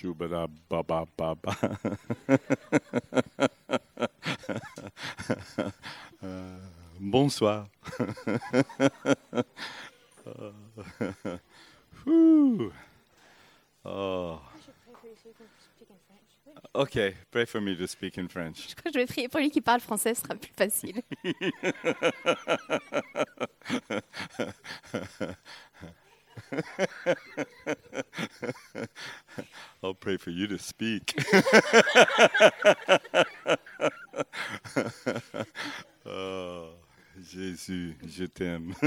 Shubada baba baba. Euh, bonsoir. Oh. Okay, pray for me to speak in French. Je crois que je vais prier pour lui qui parle français, ce sera plus facile. Pray for you to speak. oh, Jésus, je t'aime.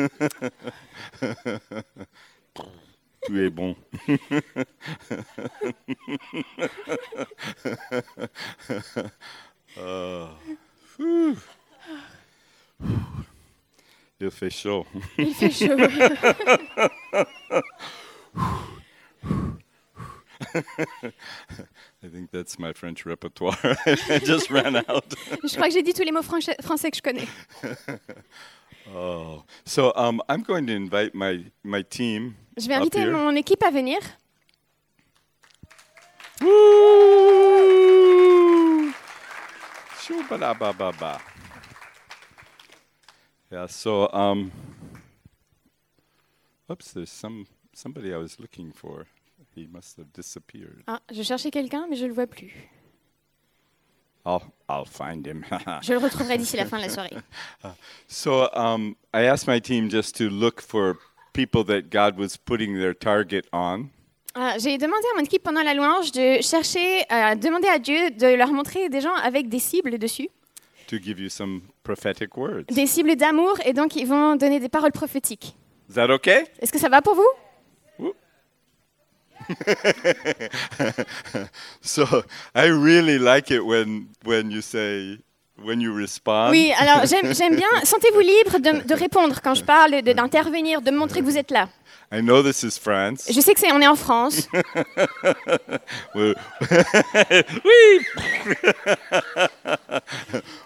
tu es bon. Oh, whew. Il fait chaud. Il fait chaud. I think that's my French repertoire. I just ran out. Je crois que j'ai dit tous les mots français que je connais. Oh, so um, I'm going to invite my my team. Je vais inviter mon équipe à venir. Woo! Shoo-ba-da-ba-ba-ba. Yeah. So um. Oops, there's some somebody I was looking for. He must have disappeared. Ah, je cherchais quelqu'un, mais je ne le vois plus. I'll I'll find him. Je le retrouverai d'ici la fin de la soirée. So um, I asked my team just to look for people that God was putting their target on. Ah, J'ai demandé à mon équipe pendant la louange de chercher, à demander à Dieu de leur montrer des gens avec des cibles dessus, to give you some prophetic words. des cibles d'amour, et donc ils vont donner des paroles prophétiques. Is that okay? Est-ce que ça va pour vous? So I really like it when when you say when you respond. Oui, alors j'aime bien. Sentez-vous libre de, de répondre quand je parle, de- d'intervenir, de, montrer que vous êtes là. I know this is France. Je sais que c'est, on est en France. Oui.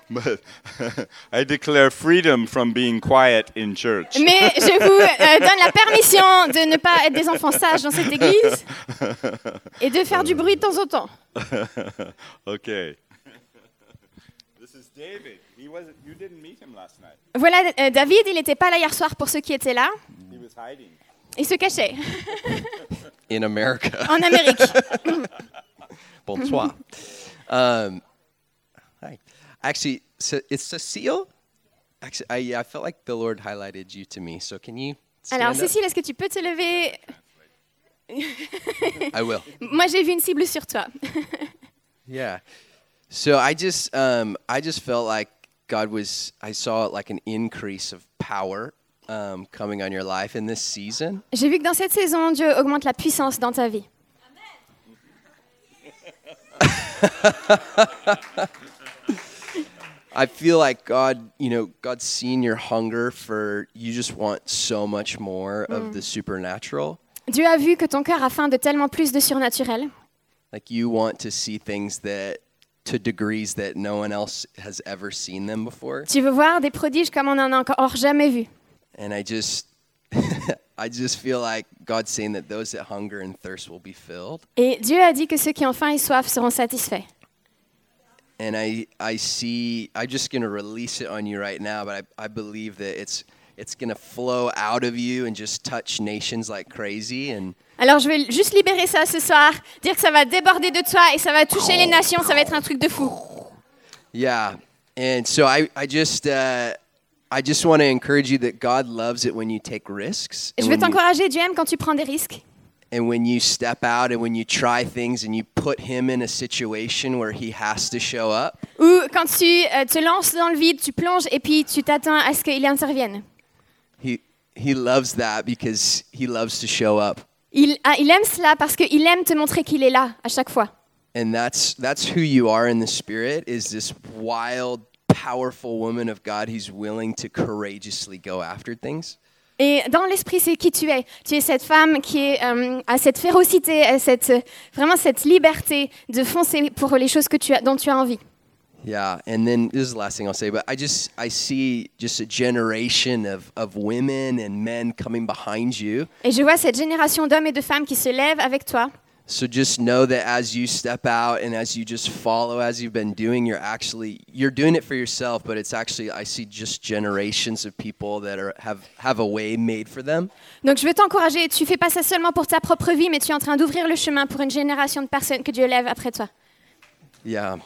But I declare freedom from being quiet in church. Mais je vous euh, donne la permission de ne pas être des enfants sages dans cette église et de faire du bruit de temps en temps. okay. This is David. He wasn't. You didn't meet him last night. Voilà, euh, David, il n'était pas là hier soir pour ceux qui étaient là. He was hiding. Il se cachait in America. en Amérique. Bonsoir. um. Actually, so it's Cecile. Actually, I, yeah, I felt like the Lord highlighted you to me. So can you? Alors? Cécile, est-ce que tu peux te lever I will. Moi, j'ai vu une cible sur toi. Yeah. So I just, um, I just felt like God was. I saw like an increase of power um, coming on your life in this season. J'ai vu que dans cette saison, Dieu augmente la puissance dans ta vie. I feel like God, you know, God's seen your hunger for. You just want so much more of the supernatural. Dieu a vu que ton cœur a faim de tellement plus de surnaturel. Like you want to see things that to degrees that no one else has ever seen them before. Tu veux voir des prodiges comme on n'en a encore jamais vu. And I just I just feel like God's saying that those that hunger and thirst will be filled. Et Dieu a dit que ceux qui ont faim et soif seront satisfaits. And I I see I'm just gonna release it on you right now, but I, I believe that it's it's gonna flow out of you and just touch nations like crazy and Alors je vais juste libérer ça ce soir, dire que ça va déborder de toi et ça va toucher les nations, ça va être un truc de fou. yeah. And so I, I just uh, I just want to encourage you that God loves it when you take risks. Je veux t'encourager, Dieu aime quand tu prends des risques. And when you step out and when you try things and you put him in a situation where he has to show up Ou quand tu euh, te lances dans le vide, tu plonges et puis tu t'attends à ce qu'il intervienne. he he loves that because he loves to show up Il, ah, il aime cela parce qu'il aime te montrer qu'il est là à chaque fois. and that's that's who you are in the spirit is this wild powerful woman of god who's willing to courageously go after things Et dans l'esprit, c'est qui tu es. Tu es cette femme qui est, euh, a cette férocité, a cette, vraiment cette liberté de foncer pour les choses que tu as, dont tu as envie. yeah and then this is the last thing i'll say but i just i see just a generation of of women and men coming behind you Et je vois cette génération d'hommes et de femmes qui se lèvent avec toi, So just know that as you step out and as you just follow as you've been doing, you're actually you're doing it for yourself, but it's actually I see just generations of people that are have have a way made for them. Donc je veux t'encourager, tu fais pas ça seulement pour ta propre vie, mais tu es en train d'ouvrir le chemin pour une génération de personnes que Dieu lève après toi. Yeah.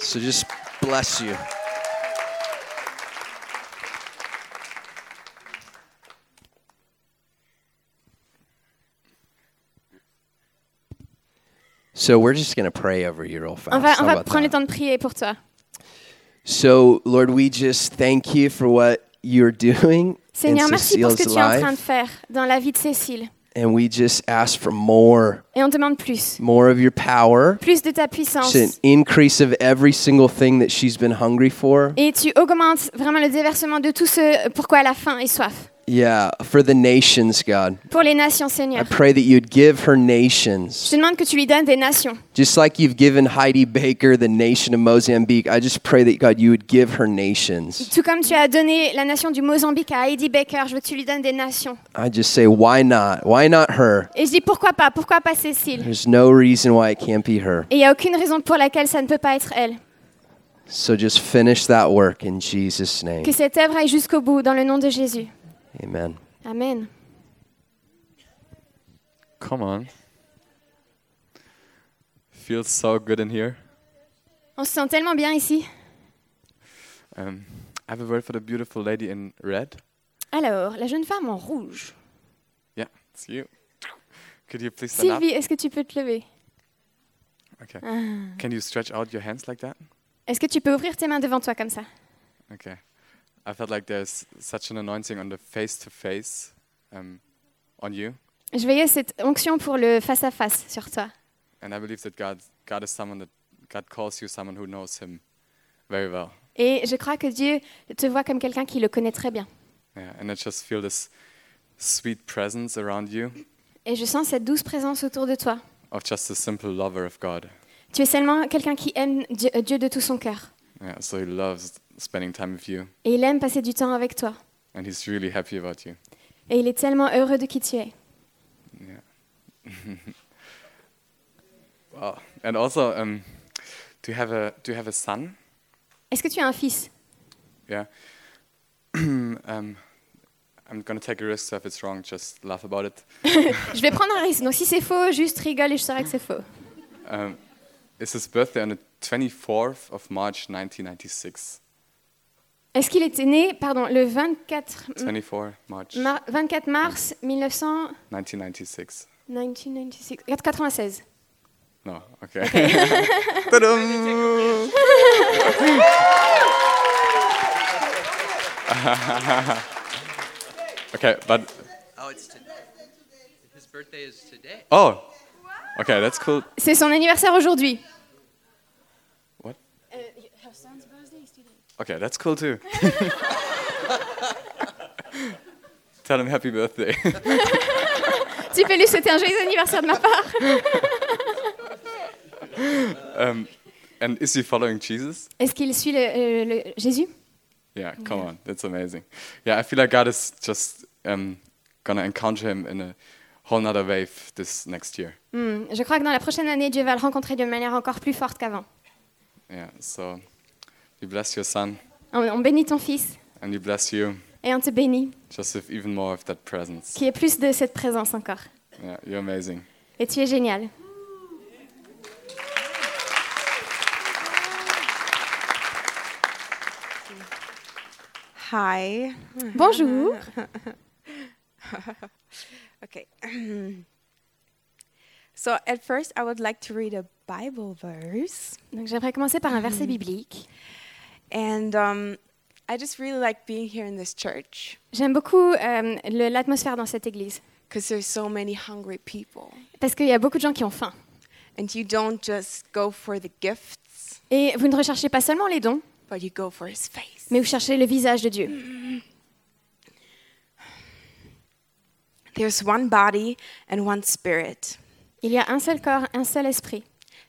So just bless you. So we're just going to pray over you real fast. On va, on va prendre le that? temps de prier pour toi. So, Lord, we just thank you for what you're doing Seigneur, in merci pour ce que tu es en train de life. faire dans la vie de Cécile. And we just ask for more, Et on demande plus. more of your power, Plus de ta puissance. just an increase of every single thing that she's been hungry for. Et tu augmentes vraiment le déversement de tout ce pourquoi elle a faim et soif. Yeah, for the nations, God. Pour les nations, I Seigneur. pray that you'd give her Je nations. te demande que tu lui donnes des nations. Just like you've given Heidi Baker the nation of Mozambique, I just pray that, God, you would give her nations. Tout comme tu as donné la nation du Mozambique à Heidi Baker, je veux que tu lui donnes des nations. I just say, why not? Why not her? Et je dis pourquoi pas, pourquoi pas Cécile? There's no reason why it can't be her. Et il n'y a aucune raison pour laquelle ça ne peut pas être elle. So just finish that work in Jesus' name. Que cette œuvre aille jusqu'au bout dans le nom de Jésus. Amen. Amen. Come on. Feels so good in here. On se sent tellement bien ici. Um, I have a word for the beautiful lady in red. Alors, la jeune femme en rouge. Yeah, it's you. Could you please stand up? Sylvie, est-ce que tu peux te lever? Okay. Can you stretch out your hands like that? Est-ce que tu peux ouvrir tes mains devant toi comme ça? Okay. I felt like there's such an anointing on the face to face um, on you. Je voyais cette onction pour le face-à-face sur toi. And I believe that God, God is someone that God calls you someone who knows Him very well. Et je crois que Dieu te voit comme quelqu'un qui le connaît très bien. Yeah, and I just feel this sweet presence around you Et je sens cette douce présence autour de toi. of just a simple lover of God. Tu es seulement quelqu'un qui aime Dieu, euh, Dieu de tout son cœur. Yeah, so He loves spending time with you, Et il aime passer du temps avec toi. and He's really happy about you. Et il est tellement heureux de qui tu es. Wow. And also, um, do you have a do you have a son? Est-ce que tu as un fils Yeah. um, I'm gonna take a risk. So if it's wrong, just laugh about it. Je vais prendre un risque. Donc si c'est faux, juste rigole et je saurai que c'est faux. Um, it's his birthday on the 24th of March, 1996. Est-ce qu'il était né, pardon, le 24, 24 March, mar- 24 mars 1900 1996. 1996 96 No. Okay. Ta-dum! okay, but Oh, it's today. His birthday is today. oh, okay, that's cool. C'est son anniversaire aujourd'hui. Okay, that's cool too. Tell him happy birthday. Tu peux lui souhaiter un joyeux anniversaire de ma part. um, and is he following Jesus? Est-ce qu'il suit le, euh, le- Jésus? Yeah, come on, that's amazing. Yeah, I feel like God is just um, gonna encounter him in a whole nother wave this next year. Hmm, Je crois que dans la prochaine année, Dieu va le rencontrer d'une manière encore plus forte qu'avant. Yeah, so we bless your son On, on bénit ton fils and we bless you et on te bénit. just with even more of that presence. Qu'il y ait plus de cette présence encore. Yeah, you're amazing. Et tu es génial. Hi. Bonjour. Okay. so at first, I would like to read a Bible verse, Donc j'aimerais commencer par un verset biblique. And um, I just really like being here in this church J'aime beaucoup euh, le- l'atmosphère dans cette église. because there's so many hungry people, Parce qu'il y a beaucoup de gens qui ont faim. and you don't just go for the gifts, Et vous ne recherchez pas seulement les dons, but you go for His face. mais vous cherchez le visage de Dieu. There's one body and one spirit. Il y a un seul corps, un seul esprit.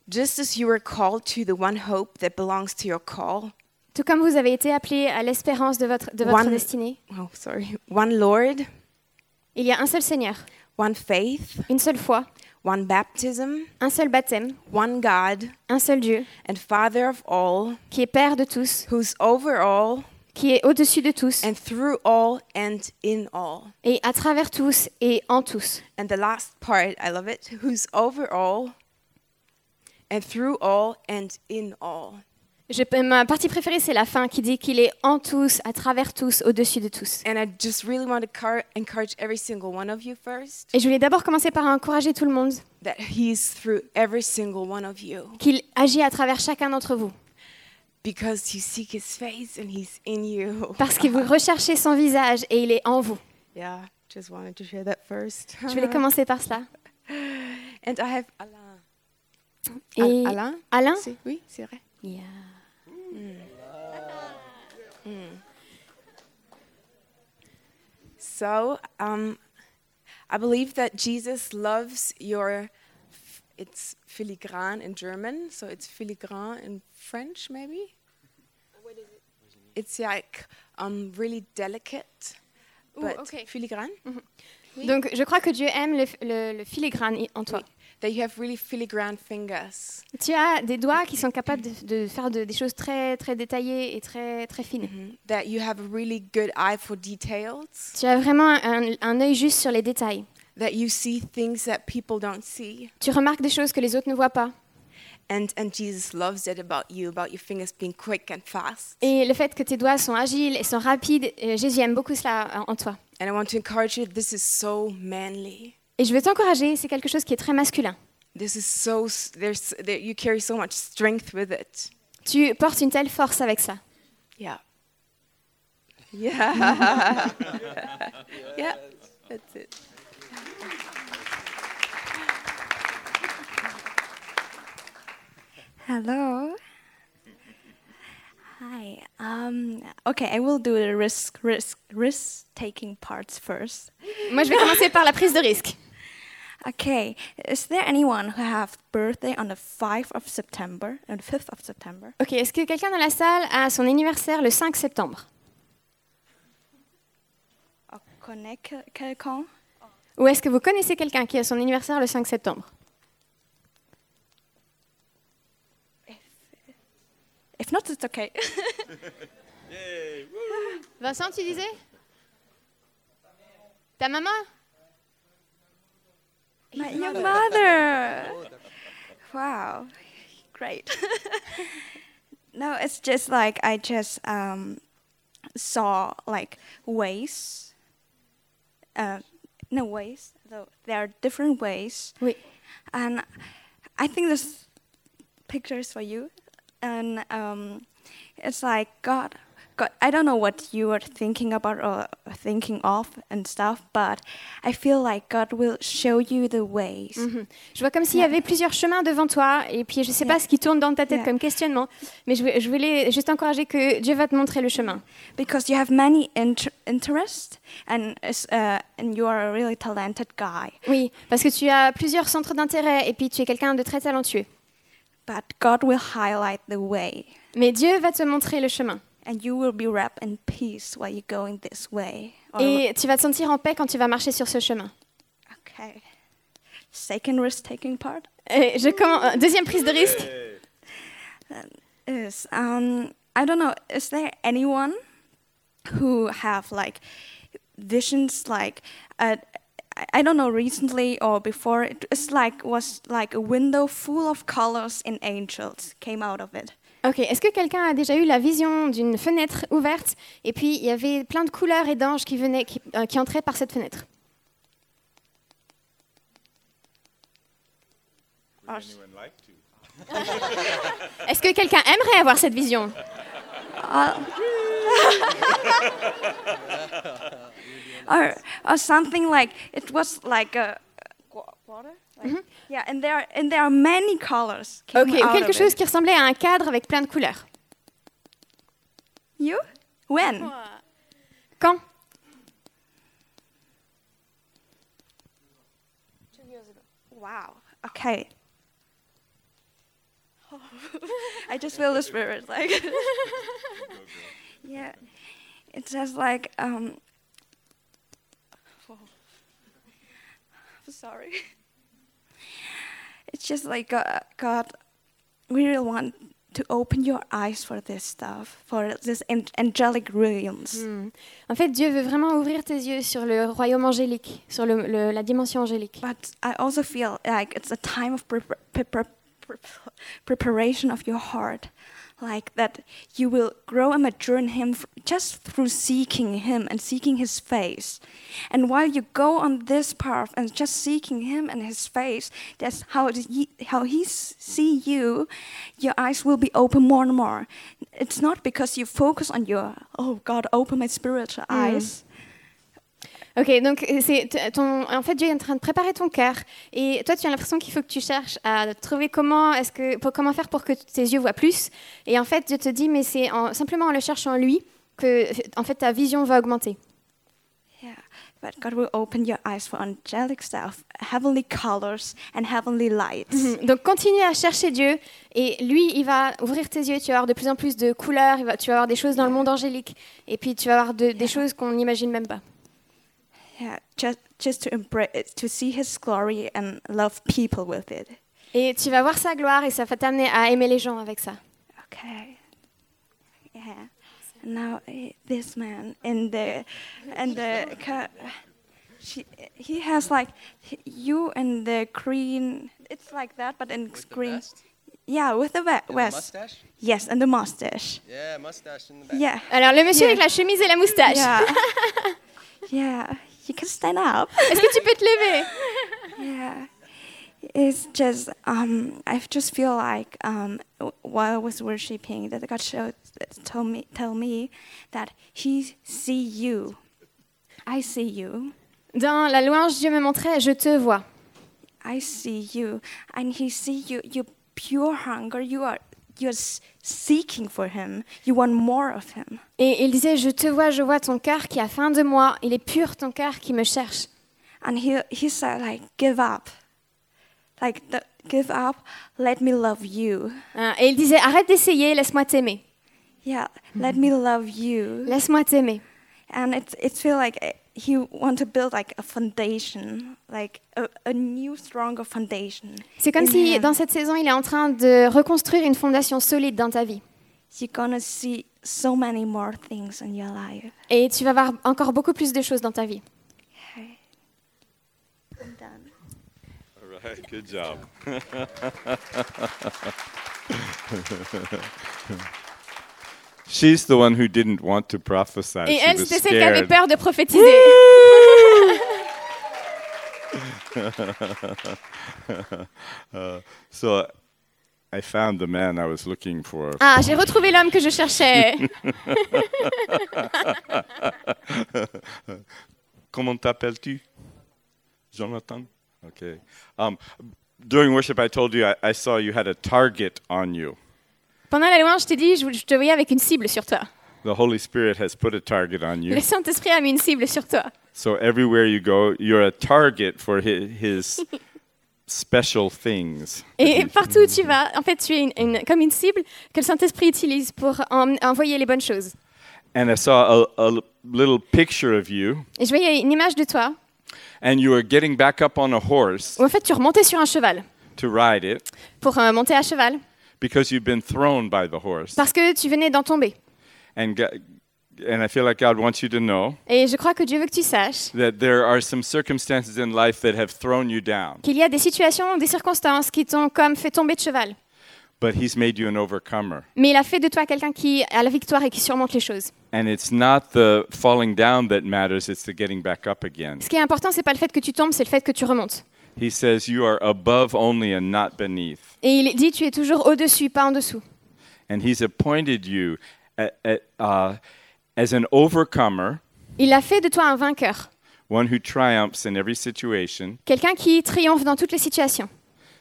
Just as you were called to the one hope that belongs to your call, Tout comme vous avez été appelés à l'espérance de votre, de votre One- destinée, oh, sorry, one Lord, il y a un seul Seigneur, one faith, une seule foi, one baptism, un seul baptême, one God, un seul Dieu, and Father of all, qui est Père de tous, who's over all, qui est au-dessus de tous, and through all, and in all. et à travers tous et en tous. And the last part, I love it, who's over all, and through all, and in all. Je- ma partie préférée, c'est la fin qui dit qu'il est en tous, à travers tous, au-dessus de tous. Et je voulais d'abord commencer par encourager tout le monde, qu'il agit à travers chacun d'entre vous, because you seek His face and He's in you. parce que vous recherchez son visage et il est en vous. Yeah, just wanted to share that first. Je voulais commencer par cela. And I have Alain. Et Al- Alain? Alain? Oui, c'est vrai. Yeah. So, um, I believe that Jesus loves your. It's filigrane in German, so it's filigrane in French, maybe. It's like um, really delicate, Ooh, but okay. filigrane. Donc, je crois que Dieu aime le, le- le filigrane en toi. That you have really filigrane fingers. Tu as des doigts qui sont capables de, de faire de- des choses très, très détaillées et très, très fines. Mhm. That you have a really good eye for details. Tu as vraiment un, un œil juste sur les détails. That you see things that people don't see. Tu remarques des choses que les autres ne voient pas. And, and Jesus loves that about you, about your fingers being quick and fast. Et le fait que tes doigts sont agiles et sont rapides, euh, Jésus aime beaucoup cela en en toi. And I want to encourage you, this is so manly. Et je veux t'encourager, c'est quelque chose qui est très masculin. This is so, s- there's, there, you carry so much strength with it. Tu portes une telle force avec ça. Yeah. Yeah. yeah, that's it. Hello. Hi. Um, okay, I will do the risk risk risk taking parts first. Moi, je vais commencer par la prise de risque. Okay, is there anyone who have birthday on the 5th of September and 5th of September? Ok, est-ce que quelqu'un dans la salle a son anniversaire le 5 septembre? Or connaît quel- quelqu'un? Ou est-ce que vous connaissez quelqu'un qui a son anniversaire le 5 septembre? If not, it's okay. Vincent, tu disais? Ta maman? My, your mother. Wow, great. no, it's just like I just um, saw like ways. Uh, no ways. Though there are different ways, Oui. and I think this picture is for you. And um, it's like God. God, I don't know what you are thinking about or thinking of and stuff, but I feel like God will show you the ways. Mhm. Je vois comme s'il y avait plusieurs chemins devant toi, et puis je ne sais pas Yeah. ce qui tourne dans ta tête Yeah. comme questionnement, mais je, voulais- je voulais juste encourager que Dieu va te montrer le chemin. because you have many inter- interests and uh, and you are a really talented guy. Oui, parce que tu as plusieurs centres d'intérêt, et puis tu es quelqu'un de très talentueux. But God will highlight the way, Mais Dieu va te montrer le chemin. And you will be wrapped in peace while you're going this way. Et tu vas te sentir en paix quand tu vas marcher sur ce chemin. okay. Second risk-taking part Et je commence, deuxième prise de risque. is um, I don't know. Is there anyone who have like visions like? Uh, I- don't know recently or before it was like was like a window full of colors and angels came out of it. Ok, est-ce que quelqu'un a déjà eu la vision d'une fenêtre ouverte et puis il y avait plein de couleurs et d'anges qui venaient, qui, euh, qui entraient par cette fenêtre? Or- Est-ce que quelqu'un aimerait avoir cette vision? Or or something like it was like a qu- quarter. Like, Yeah, and there are, and there are many colors. Ok, ou quelque chose it. qui ressemblait à un cadre avec plein de couleurs. You? When? Quand Wow. Okay. I just feel the spirit, like. yeah, it says like um. Sorry. Just like God, God, we really want to open your eyes for this stuff, for this angelic realms. Hmm. En fait, Dieu veut vraiment ouvrir tes yeux sur le royaume angélique, sur le- le- la dimension angélique. But I also feel like it's a time of prep- prep- prep- preparation of your heart, like that you will grow and mature in Him just through seeking Him and seeking His face. And while you go on this path and just seeking Him and His face, that's how he, how He see you. Your eyes will be open more and more. It's not because you focus on your oh God, open my spiritual mm. eyes. Ok, donc euh, c'est t- ton. En fait, Dieu est en train de préparer ton cœur, et toi, tu as l'impression qu'il faut que tu cherches à trouver comment est-ce que pour comment faire pour que tes yeux voient plus. Et en fait, Dieu te dit, mais c'est en- simplement en le cherchant lui que, en fait, ta vision va augmenter. Yeah, but God will open your eyes for angelic stuff, heavenly colors, and heavenly lights. Mhm. Donc, continue à chercher Dieu, et lui, il va ouvrir tes yeux. Tu vas avoir de plus en plus de couleurs. tu vas avoir des choses dans le monde angélique, et puis tu vas avoir de- des choses qu'on n'imagine même pas. Yeah, just just to embrace, to see His glory and love people with it. Et tu vas voir sa gloire, et ça va t'amener à aimer les gens avec ça. Okay. Yeah. And now eh, this man in the and the ca- she he has like h- you and the green. It's like that, but in green. Yeah, with the ve- vest. Yes, and the mustache. Yeah, mustache in the back. Yeah. Alors, le monsieur Yeah. avec la chemise et la moustache. Yeah. yeah. You can stand up. Est-ce que tu peux te lever Yeah. It's just um I just feel like um while I was worshiping that God showed told me tell me that he see you. I see you. Dans la louange, Dieu me montrait, je te vois. I see you and he see you you pure hunger you are you're seeking for him. You want more of him. Et il disait, je te vois, je vois ton cœur qui a faim de moi. Il est pur ton cœur qui me cherche. And he he said like give up. Like the, give up, let me love you. Hein, Et il disait, arrête d'essayer, laisse-moi t'aimer. Yeah, let me love you. Laisse-moi t'aimer. and it's it feel like he want to build like a foundation like a, a new stronger foundation C'est comme si him. dans cette saison, il est en train de reconstruire une fondation solide dans ta vie. you're gonna see so many more things in your life Et tu vas voir encore beaucoup plus de choses dans ta vie. okay I'm done. All right, good job. She's the one who didn't want to prophesy. Et She elle, c'était celle qui avait peur de prophétiser. So I found the man I was looking for. Ah, j'ai retrouvé l'homme que je cherchais. Comment t'appelles-tu? Jonathan? Okay. Um, during worship, I told you I, I saw you had a target on you. Pendant la louange, je t'ai dit, je, je te voyais avec une cible sur toi. The Holy Spirit has put a target on you. Le Saint-Esprit a mis une cible sur toi. So everywhere you go, you're a target for his, his special things. Et partout où tu vas, en fait, tu es une- une- comme une cible que le Saint-Esprit utilise pour en- envoyer les bonnes choses. And I saw a, a little picture of you, Et je voyais une image de toi and you were getting back up on a horse où en fait tu remontais sur un cheval to ride it pour euh, monter à cheval because you'd been thrown by the horse. parce que tu venais d'en tomber. And, Go- and I feel like God wants you to know Et je crois que Dieu veut que tu saches that there are some circumstances in life that have thrown you down, qu'il y a des situations, des circonstances qui t'ont comme fait tomber de cheval. but He's made you an overcomer. Mais il a fait de toi quelqu'un qui a la victoire et qui surmonte les choses. And it's not the falling down that matters, it's the getting back up again. Ce qui est important, c'est pas le fait que tu tombes, c'est le fait que tu remontes. He says, You are above only and not beneath. Et il dit, tu es toujours au-dessus, pas en dessous. And He's appointed you a- a- uh, as an overcomer, Il a fait de toi un vainqueur, one who triumphs in every situation. quelqu'un qui triomphe dans toutes les situations.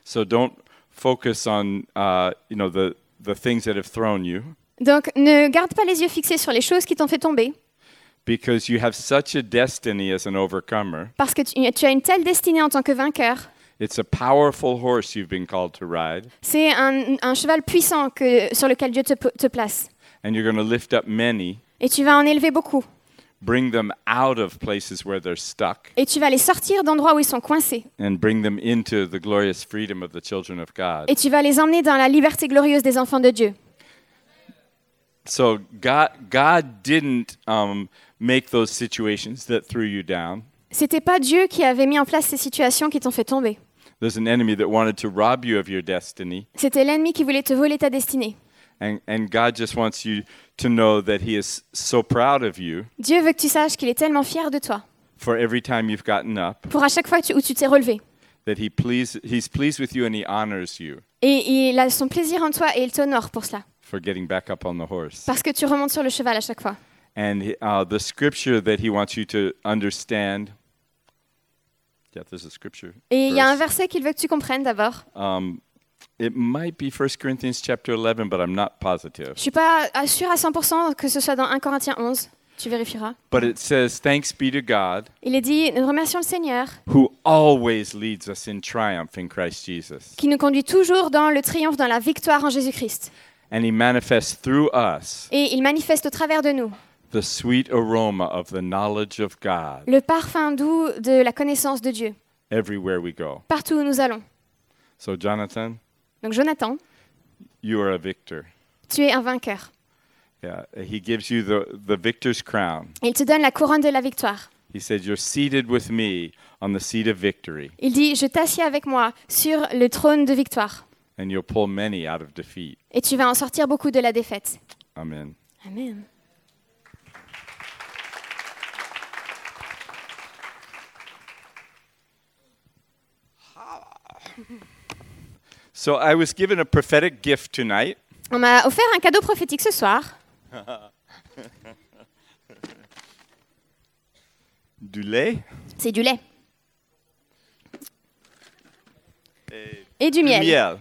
So don't focus on uh, you know the, the things that have thrown you Donc ne garde pas les yeux fixés sur les choses qui t'ont fait tomber, because you have such a destiny as an overcomer. parce que tu, tu as une telle destinée en tant que vainqueur. It's a powerful horse you've been called to ride, C'est un, un cheval puissant que, sur lequel Dieu te, te place. and you're going to lift up many, Et tu vas en élever beaucoup. bring them out of places where they're stuck, Et tu vas les sortir d'endroits où ils sont coincés. and bring them into the glorious freedom of the children of God. Et tu vas les emmener dans la liberté glorieuse des enfants de Dieu. So God, God didn't um, make those situations that threw you down. C'était pas Dieu qui avait mis en place ces situations qui t'ont fait tomber. There's an enemy that wanted to rob you of your destiny, C'était l'ennemi qui voulait te voler ta destinée. and, and God just wants you to know that He is so proud of you Dieu veut que tu saches qu'il est tellement fier de toi. for every time you've gotten up, Pour à chaque fois où tu t'es relevé. that He please, He's pleased with you and He honors you Et il a son plaisir en toi et il t'honore pour cela. for getting back up on the horse. Parce que tu remontes sur le cheval à chaque fois. And uh, the scripture that He wants you to understand. Yeah, there's a scripture. Et il y a un verse. verset qu'il veut que tu comprennes d'abord. Um, it might be 1 Corinthians chapter 11, but I'm not positive. Je suis pas à- sûre à 100% que ce soit dans 1 Corinthiens 11. Tu vérifieras. But it says, Thanks be to God Il est dit, nous remercions le Seigneur who always leads us in triumph in Christ Jesus. qui nous conduit toujours dans le triomphe, dans la victoire en Jésus-Christ. And he manifests through us Et il manifeste au travers de nous the sweet aroma of the knowledge of God le parfum doux de la connaissance de Dieu, everywhere we go. partout où nous allons. So, Jonathan, Donc Jonathan, you are a victor. tu es un vainqueur. Yeah, he gives you the, the victor's crown. Il te donne la couronne de la victoire. He said, You're seated with me on the seat of victory, Il dit, je t'assieds avec moi sur le trône de victoire. and you'll pull many out of defeat. Et tu vas en sortir beaucoup de la défaite. Amen. Amen. So, I was given a prophetic gift tonight. On m'a offert un cadeau prophétique ce soir. Du lait C'est du lait. Et du miel. miel.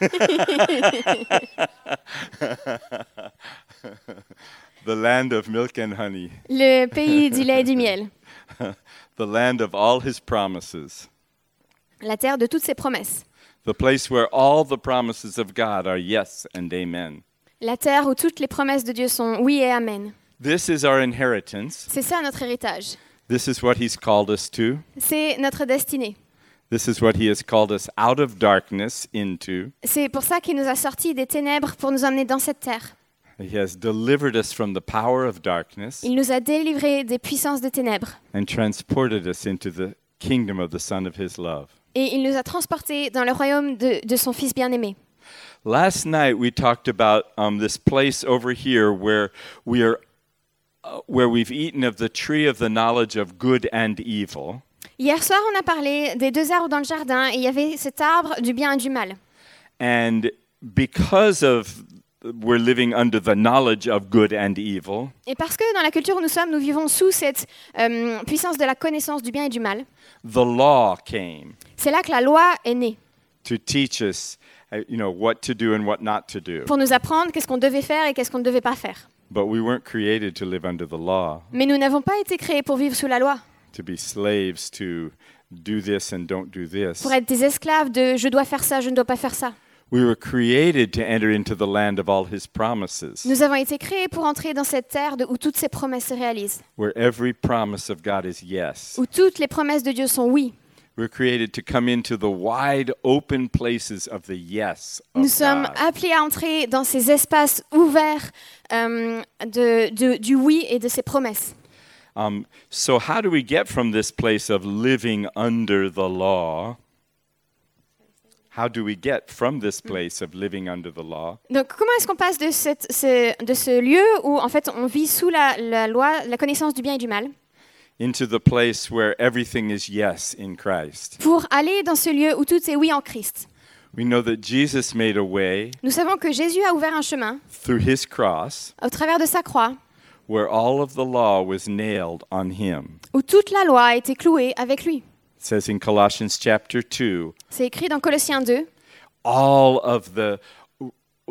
the land of milk and honey, Le pays du lait et du miel. the land of all his promises, La terre de toutes ses promesses. the place where all the promises of God are yes and amen. La terre où toutes les promesses de Dieu sont oui et amen. This is our inheritance. C'est ça notre héritage. This is what he's called us to. C'est notre destinée. This is what he has called us out of darkness into. C'est pour ça qu'il nous a sortis des ténèbres pour nous emmener dans cette terre. He has delivered us from the power of darkness Il nous a délivrés des puissances de ténèbres. and transported us into the kingdom of the Son of his love. Et il nous a transportés dans le royaume de, de son Fils bien-aimé. Last night we talked about um, this place over here where we are, uh, where we've eaten of the tree of the knowledge of good and evil, Hier soir, on a parlé des deux arbres dans le jardin et il y avait cet arbre du bien et du mal. and because of we're living under the knowledge of good and evil, Et parce que dans la culture où nous sommes, nous vivons sous cette euh, puissance de la connaissance du bien et du mal, the law came c'est là que la loi est née, to teach us, you know, what to do and what not to do. pour nous apprendre qu'est-ce qu'on devait faire et qu'est-ce qu'on ne devait pas faire. But we weren't created to live under the law, Mais nous n'avons pas été créés pour vivre sous la loi, to be slaves to do this and don't do this. pour être des esclaves de je dois faire ça, je ne dois pas faire ça. We were created to enter into the land of all his promises, Nous avons été créés pour entrer dans cette terre de- où toutes ces promesses se réalisent, where every promise of God is yes. où toutes les promesses de Dieu sont oui. We're created to come into the wide open places of the yes of Nous sommes appelés à entrer dans ces espaces ouverts euh, de- de- du oui et de ses promesses. Um, so, how do we get from this place of living under the law? How do we get from this place of living under the law? Donc, comment est-ce qu'on passe de, cette- ce, de ce lieu où en fait on vit sous la, la loi, la connaissance du bien et du mal, into the place where everything is yes in Christ? pour aller dans ce lieu où tout est oui en Christ We know that Jesus made a way Nous savons que Jésus a ouvert un chemin through his cross au travers de sa croix where all of the law was nailed on him. où toute la loi a été clouée avec lui. It says in Colossians chapter 2, C'est écrit dans Colossiens 2. all of the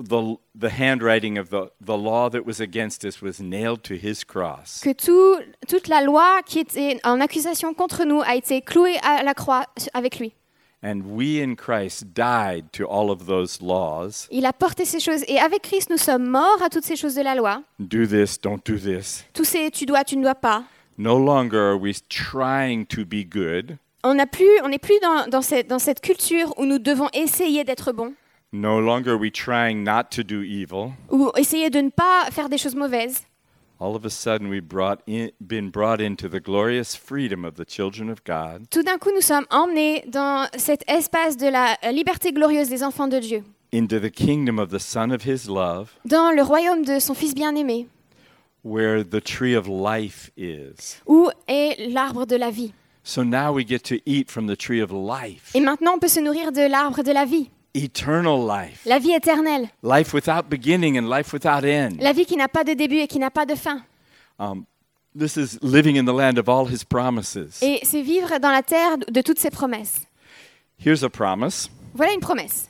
the, the handwriting of the, the law that was against us was nailed to his cross. que tout- toute la loi qui était en accusation contre nous a été clouée à la croix avec lui. And we in Christ died to all of those laws. Il a porté ces choses. Et avec Christ, nous sommes morts à toutes ces choses de la loi. Do this, don't do this. Tous ces tu dois, tu ne dois pas. No longer are we trying to be good. On n'a plus, on n'est plus dans, dans cette, dans cette culture où nous devons essayer d'être bons No longer are we trying not to do evil. ou essayer de ne pas faire des choses mauvaises. All of a sudden, we've brought in, been brought into the glorious freedom of the children of God. Tout d'un coup, nous sommes emmenés dans cet espace de la liberté glorieuse des enfants de Dieu, into the kingdom of the Son of His love, dans le royaume de son Fils bien-aimé, where the tree of life is. où est l'arbre de la vie. So now we get to eat from the tree of life, Et maintenant, on peut se nourrir de l'arbre de la vie, eternal life, la vie éternelle, life without beginning and life without end. la vie qui n'a pas de début et qui n'a pas de fin. Um, this is living in the land of all His promises. Et c'est vivre dans la terre de toutes ses promesses. Here's a promise Voilà une promesse.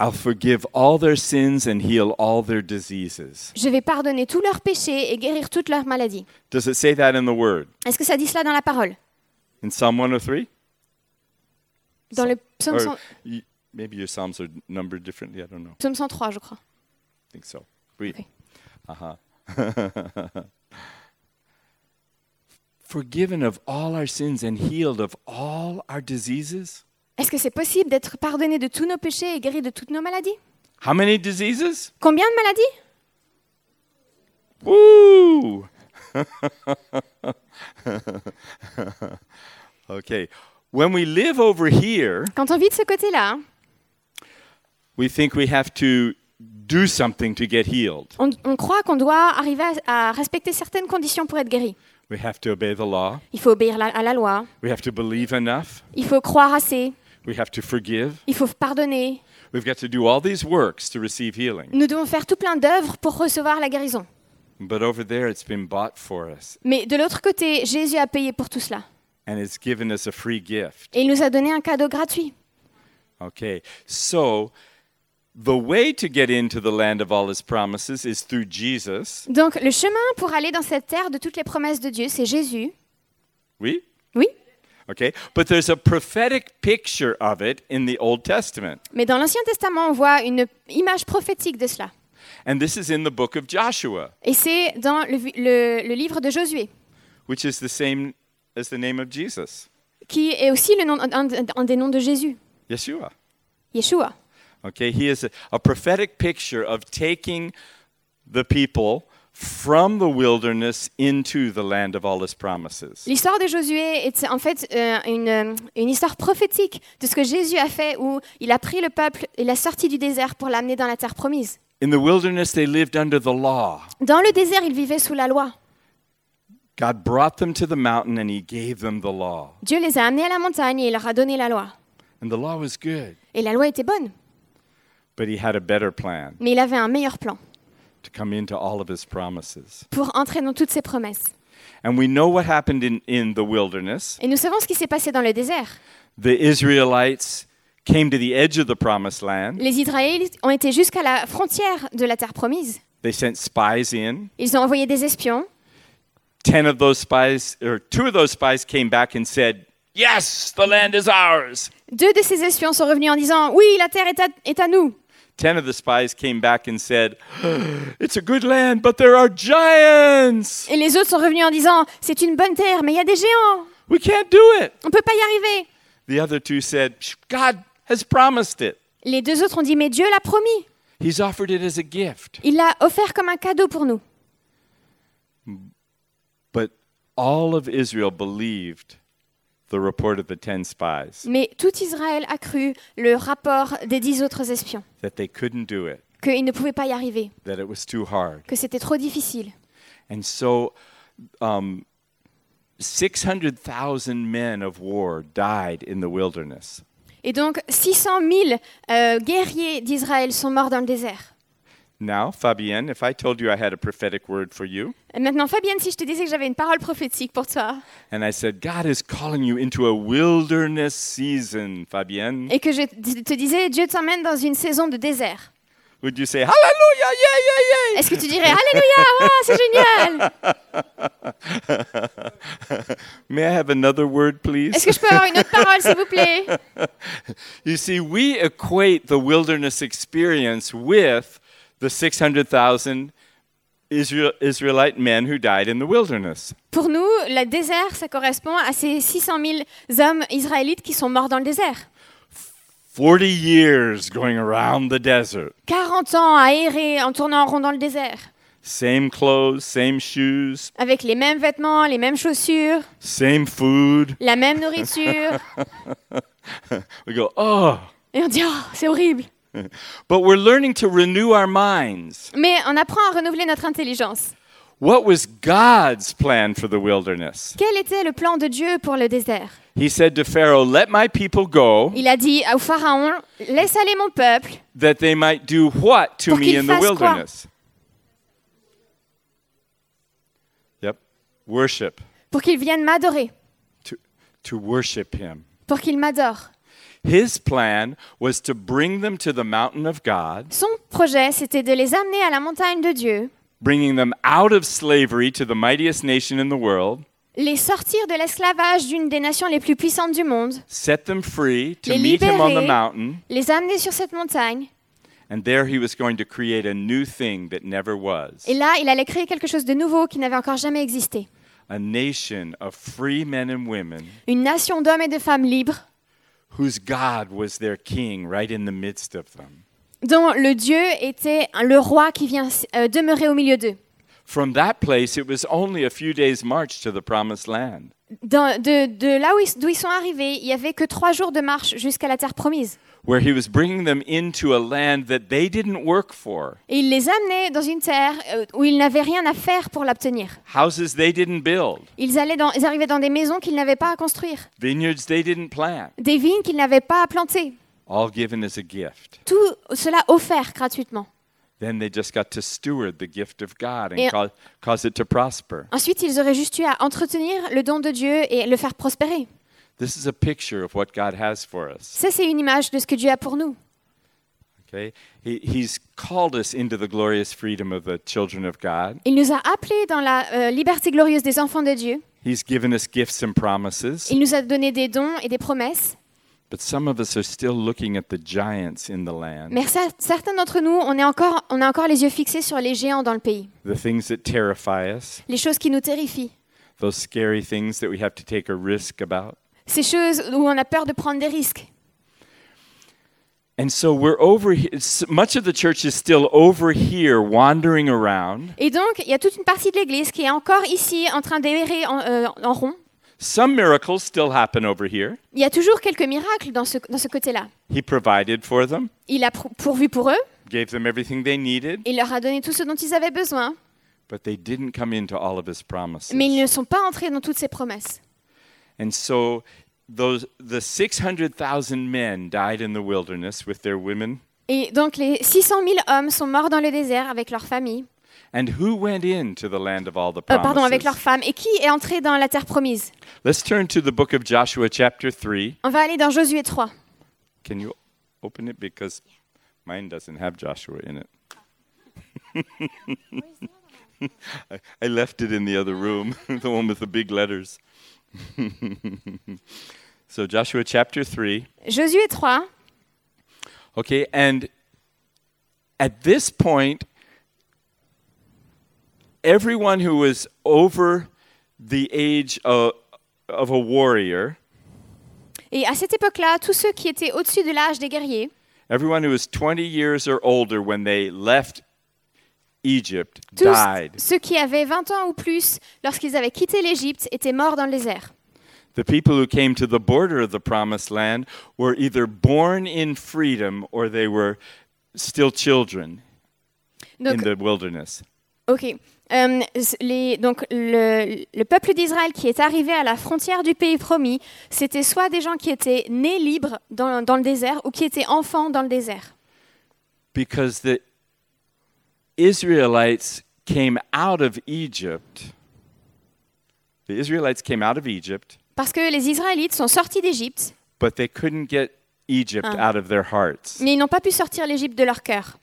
I'll forgive all their sins and heal all their diseases. Je vais pardonner tous leurs péchés et guérir toutes leurs maladies. Does it say that in the Word? Est-ce que ça dit cela dans la parole? In Psalm 103? Dans le psaume, Or 100 y- maybe your Psalms are numbered differently. I don't know. psaume 103, je crois. I think so. Read. Okay. Uh-huh. Forgiven of all our sins and healed of all our diseases? Est-ce que c'est possible d'être pardonné de tous nos péchés et guéri de toutes nos maladies? How many diseases? Combien de maladies? Woo! okay. When we live over here, Quand on vit de ce côté-là, we think we have to do something to get healed. on, on croit qu'on doit arriver à, à respecter certaines conditions pour être guéri. We have to obey the law. Il faut obéir la- à la loi, We have to believe enough. il faut croire assez, We have to forgive. il faut pardonner. We've got to do all these works to receive healing. Nous devons faire tout plein d'œuvres pour recevoir la guérison. But over there, it's been bought for us, Mais de l'autre côté, Jésus a payé pour tout cela. And it's given us a free gift. Et il nous a donné un cadeau gratuit. Okay, so the way to get into the land of all his promises is through Jesus. Donc le chemin pour aller dans cette terre de toutes les promesses de Dieu, c'est Jésus. Oui? Oui, Okay, but there's a prophetic picture of it in the Old Testament, mais dans l'Ancien Testament, on voit une image prophétique de cela. and this is in the book of Joshua, Et c'est dans le, le- le livre de Josué, which is the same as the name of Jesus, qui est aussi le nom, un, un- un des noms de Jésus, Yeshua. Yeshua. Okay, he is a, a prophetic picture of taking the people from the wilderness into the land of all his promises. L'histoire de Josué est en fait euh, une, euh, une histoire prophétique de ce que Jésus a fait, où il a pris le peuple et l'a sorti du désert pour l'amener dans la terre promise. In the wilderness, they lived under the law. Dans le désert, ils vivaient sous la loi. God brought them to the mountain and he gave them the law. Dieu les a amenés à la montagne et il leur a donné la loi. And the law was good, Et la loi était bonne, but he had a better plan mais il avait un meilleur plan to come into all of his promises. pour entrer dans toutes ses promesses. And we know what happened in, in the wilderness. Et nous savons ce qui s'est passé dans le désert. The Israelites came to the edge of the promised land. Les Israélites ont été jusqu'à la frontière de la terre promise. They sent spies in. Ils ont envoyé des espions. Ten of those spies, or two of those spies came back and said, Yes, the land is ours. Deux de ces espions sont revenus en disant Oui, la terre est à, est à nous. Ten of the spies came back and said, It's a good land, but there are giants. Et les autres sont revenus en disant C'est une bonne terre, mais il y a des géants. We can't do it. On ne peut pas y arriver. The other two said, God has promised it. Les deux autres ont dit Mais Dieu l'a promis. He's offered it as a gift. Il l'a offert comme un cadeau pour nous. But all of Israel believed the report of the ten spies Mais tout Israël a cru le rapport des dix autres espions, that they couldn't do it, qu'ils ne pouvaient pas y arriver, that it was too hard. que c'était trop difficile. And so um, 600,000 men of war died in the wilderness. Et donc 600 000 euh, guerriers d'Israël sont morts dans le désert. Now, Fabienne, if I told you I had a prophetic word for you, Et maintenant, Fabienne, si je te disais que j'avais une parole prophétique pour toi, and I said, God is calling you into a wilderness season, Fabienne, et que je te disais Dieu t'emmène dans une saison de désert, Would you say hallelujah, yeah, yeah, yeah? Est-ce que tu dirais Alléluia, ah, c'est génial. May I have another word, please? Est-ce que je peux avoir une autre parole, s'il vous plaît? You see, we equate the wilderness experience with the 600,000 Israel, Israelite men who died in the wilderness. Pour nous, le désert, ça correspond à ces 600 000 hommes israélites qui sont morts dans le désert. 40 years going around the desert. 40 ans à errer en tournant en rond dans le désert, Same clothes, same shoes, avec les mêmes vêtements, les mêmes chaussures, same food. la même nourriture. We go, oh. Et on dit, oh, c'est horrible. But we're learning to renew our minds. Mais on apprend à renouveler notre intelligence. What was God's plan for the wilderness? Quel était le plan de Dieu pour le désert? He said to Pharaoh, Let my people go, Il a dit au Pharaon, laisse aller mon peuple that they might do what to Pour me qu'il in the fasse quoi? wilderness? Yep. Worship. pour qu'il vienne m'adorer, To, to worship him. pour qu'il m'adore. His plan was to bring them to the mountain of God, Son projet, c'était de les amener à la montagne de Dieu, bringing them out of slavery to the mightiest nation in the world, les sortir de l'esclavage d'une des nations les plus puissantes du monde, set them free to Les meet him on the libérer. mountain, les amener sur cette montagne. and there he was going to create a new thing that never was. Et là, il allait créer quelque chose de nouveau qui n'avait encore jamais existé. A nation of free men and women Une nation d'hommes et de femmes libres, whose God was their king right in the midst of them. dont le Dieu était le roi qui vient euh, demeurer au milieu d'eux. From that place, it was only a few days' march to the promised land. Dans- de, de là où ils- d'où ils sont arrivés, il n'y avait que trois jours de marche jusqu'à la terre promise. Where he was bringing them into a land that they didn't work for, Et il les amenait dans une terre euh, où ils n'avaient rien à faire pour l'obtenir. houses they didn't build, Ils, allaient dans- ils arrivaient dans des maisons qu'ils n'avaient pas à construire, vineyards they didn't plant, des vignes qu'ils n'avaient pas à planter. all given as a gift. Tout cela offert gratuitement. Then they just got to steward the gift of God and cause, cause it to prosper. Ensuite, ils auraient juste eu à entretenir le don de Dieu et le faire prospérer. This is a picture of what God has for us. Ça, c'est une image de ce que Dieu a pour nous. Okay, he, He's called us into the glorious freedom of the children of God. Il nous a appelés dans la euh, liberté glorieuse des enfants de Dieu. He's given us gifts and promises, Il nous a donné des dons et des promesses. but some of us are still looking at the giants in the land, Mais cer- certains d'entre nous, on, est encore, on a encore les yeux fixés sur les géants dans le pays. the things that terrify us, Les choses qui nous terrifient. those scary things that we have to take a risk about. Ces choses où on a peur de prendre des risques. And so we're over here. Much of the church is still over here wandering around. Et donc, il y a toute une partie de l'Église qui est encore ici en train d'errer en, euh, en rond. Some miracles still happen over here. Il y a toujours quelques miracles dans ce, dans ce côté-là. He provided for them, Il a pour- pourvu pour eux, gave them everything they needed, il leur a donné tout ce dont ils avaient besoin, but they didn't come into all of his promises. mais ils ne sont pas entrés dans toutes ses promesses. And so those the 600,000 men died in the wilderness with their women. Et donc, les 600 000 hommes sont morts dans le désert avec leurs familles, And who went into the land of all the euh, pardon, avec promises? leurs femmes. Et qui est entré dans la terre promise Let's turn to the book of Joshua chapter 3. On va aller dans Josué 3. Can you open it because mine doesn't have Joshua in it. I, I left it in the other room, the one with the big letters. so Joshua chapter 3. Josué 3. Okay, and at this point everyone who was over the age of, of a warrior, Et à cette époque-là, tous ceux qui étaient au-dessus de l'âge des guerriers, everyone who was 20 years or older when they left Egypt tous died. ceux qui avaient 20 ans ou plus lorsqu'ils avaient quitté l'Égypte étaient morts dans le désert. The people who came to the border of the promised land were either born in freedom or they were still children Donc, in the wilderness. ok. Euh, les- donc, le, le peuple d'Israël qui est arrivé à la frontière du pays promis, c'était soit des gens qui étaient nés libres dans, dans le désert ou qui étaient enfants dans le désert. Because the Israelites came out of Egypt. The Israelites came out of Egypt, Parce que les Israélites sont sortis d'Égypte, but they couldn't get Egypt Ah. out of their hearts. mais ils n'ont pas pu sortir l'Égypte de leur cœur.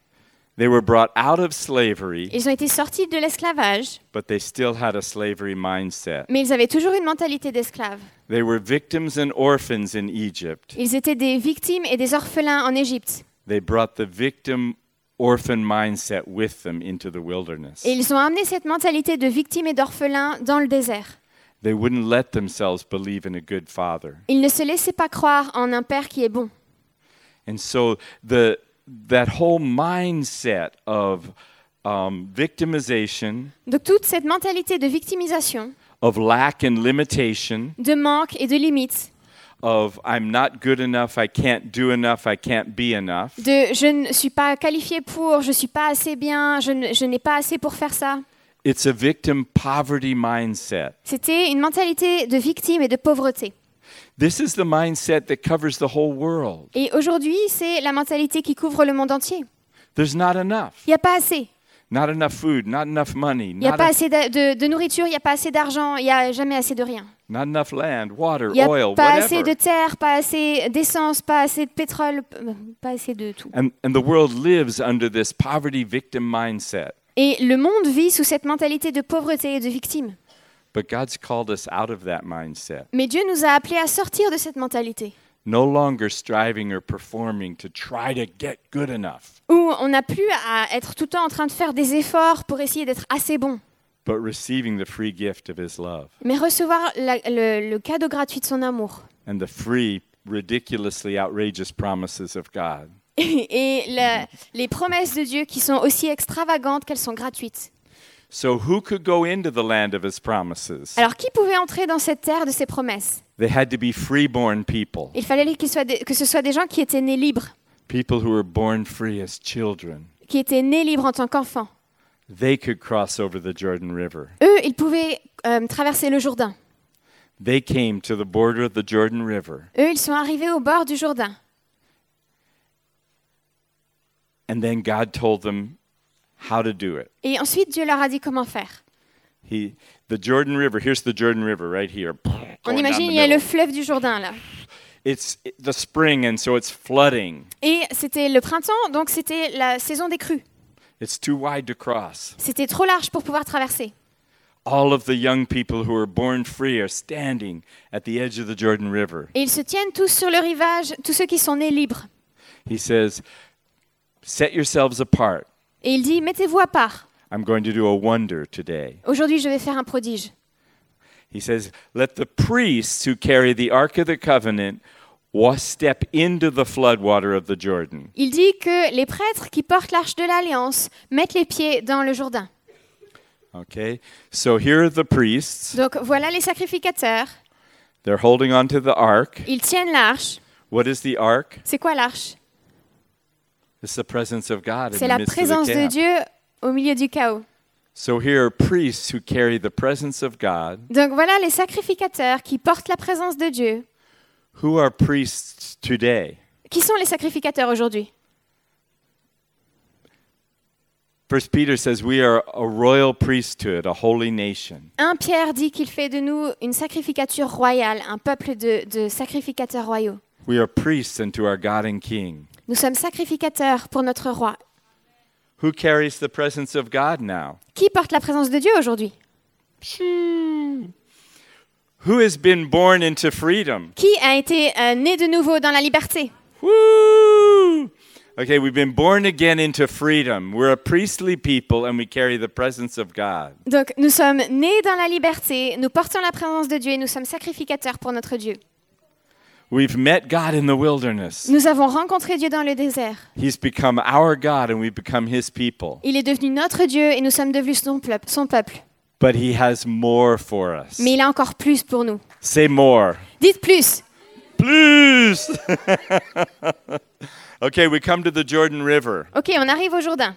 They were brought out of slavery, Ils ont été sortis de l'esclavage, but they still had a slavery mindset. mais ils avaient toujours une mentalité d'esclave. They were victims and orphans in Egypt. Ils étaient des victimes et des orphelins en Égypte. They brought the victim orphan mindset with them into the wilderness. Et ils ont amené cette mentalité de victime et d'orphelin dans le désert. They wouldn't let themselves believe in a good father. Ils ne se laissaient pas croire en un père qui est bon. And so the that whole mindset of um, victimization, Donc toute cette mentalité de victimisation, of lack and limitation, de manque et de limite, of I'm not good enough, I can't do enough, I can't be enough, de je ne suis pas qualifié pour, je suis pas assez bien, je ne- je n'ai pas assez pour faire ça. it's a victim poverty mindset. C'était une mentalité de victime et de pauvreté. This is the mindset that covers the whole world. Et aujourd'hui, c'est la mentalité qui couvre le monde entier. There's not enough. Il n'y a pas assez. Not enough food, not enough money, Il n'y a not, pas assez de, nourriture, il n'y a pas assez d'argent, il n'y a jamais assez de rien. not enough land, water, Il n'y a oil, pas whatever. assez de terre, pas assez d'essence, pas assez de pétrole, pas assez de tout. And, and the world lives under this poverty victim mindset. Et le monde vit sous cette mentalité de pauvreté et de victime. But God's called us out of that mindset. Mais Dieu nous a appelés à sortir de cette mentalité, No longer striving or performing to try to get good enough, où on n'a plus à être tout le temps en train de faire des efforts pour essayer d'être assez bon, but receiving the free gift of His love mais recevoir la- le, le cadeau gratuit de son amour. and the free, ridiculously outrageous promises of God. Et les promesses de Dieu qui sont aussi extravagantes qu'elles sont gratuites. So, who could go into the land of His promises? Alors qui pouvait entrer dans cette terre de ses promesses? They had to be freeborn people, Il fallait soit des- que ce soit des gens qui étaient nés libres, people who were born free as children. qui étaient nés libres en tant qu'enfants. They could cross over the Jordan River. Eux, ils pouvaient euh, traverser le Jourdain. They came to the border of the Jordan River, Eux, ils sont arrivés au bord du Jourdain. and then God told them how to do it. Et ensuite, Dieu leur a dit comment faire. He, the Jordan River. Here's the Jordan River right here. On imagine, il y a le fleuve du Jourdain là. It's the spring, and so it's flooding. Et c'était le printemps, donc c'était la saison des crues. It's too wide to cross. C'était trop large pour pouvoir traverser. All of the young people who are born free are standing at the edge of the Jordan River. Et ils se tiennent tous sur le rivage, tous ceux qui sont nés libres. He says, Set yourselves apart. Et il dit, mettez-vous à part. I'm going to do a wonder today. Aujourd'hui, je vais faire un prodige. He says, Let the priests who carry the Ark of the Covenant step into the floodwater of the Jordan. Il dit que les prêtres qui portent l'arche de l'alliance mettent les pieds dans le Jourdain. Okay? So here are the priests. Donc voilà les sacrificateurs. They're holding onto the ark. Ils tiennent l'arche. What is the ark? C'est quoi l'arche? It's the presence of God C'est the la présence de. Dieu au milieu du chaos. So here are priests who carry the presence of God. Donc voilà les sacrificateurs qui portent la présence de Dieu. Who are priests today? Qui sont les sacrificateurs aujourd'hui? First Peter says we are a royal priesthood, a holy nation. 1 Pierre dit qu'il fait de nous une sacrificature royale, un peuple de, de sacrificateurs royaux. We are priests unto our God and King. Nous sommes sacrificateurs pour notre roi. Who carries the presence of God now? Qui porte la présence de Dieu aujourd'hui? Who has been born into freedom? Qui a été euh, né de nouveau dans la liberté? Woo! Okay, we've been born again into freedom. We're a priestly people and we carry the presence of God. Donc nous sommes nés dans la liberté, nous portons la présence de Dieu et nous sommes sacrificateurs pour notre Dieu. We've met God in the wilderness. Nous avons rencontré Dieu dans le désert. He's become our God and we've become his people. Il est devenu notre Dieu et nous sommes devenus son pleu- son peuple. But he has more for us. Mais il a encore plus pour nous. Say more. Dites plus. Plus! okay, we come to the Jordan River. Ok, on arrive au Jourdain.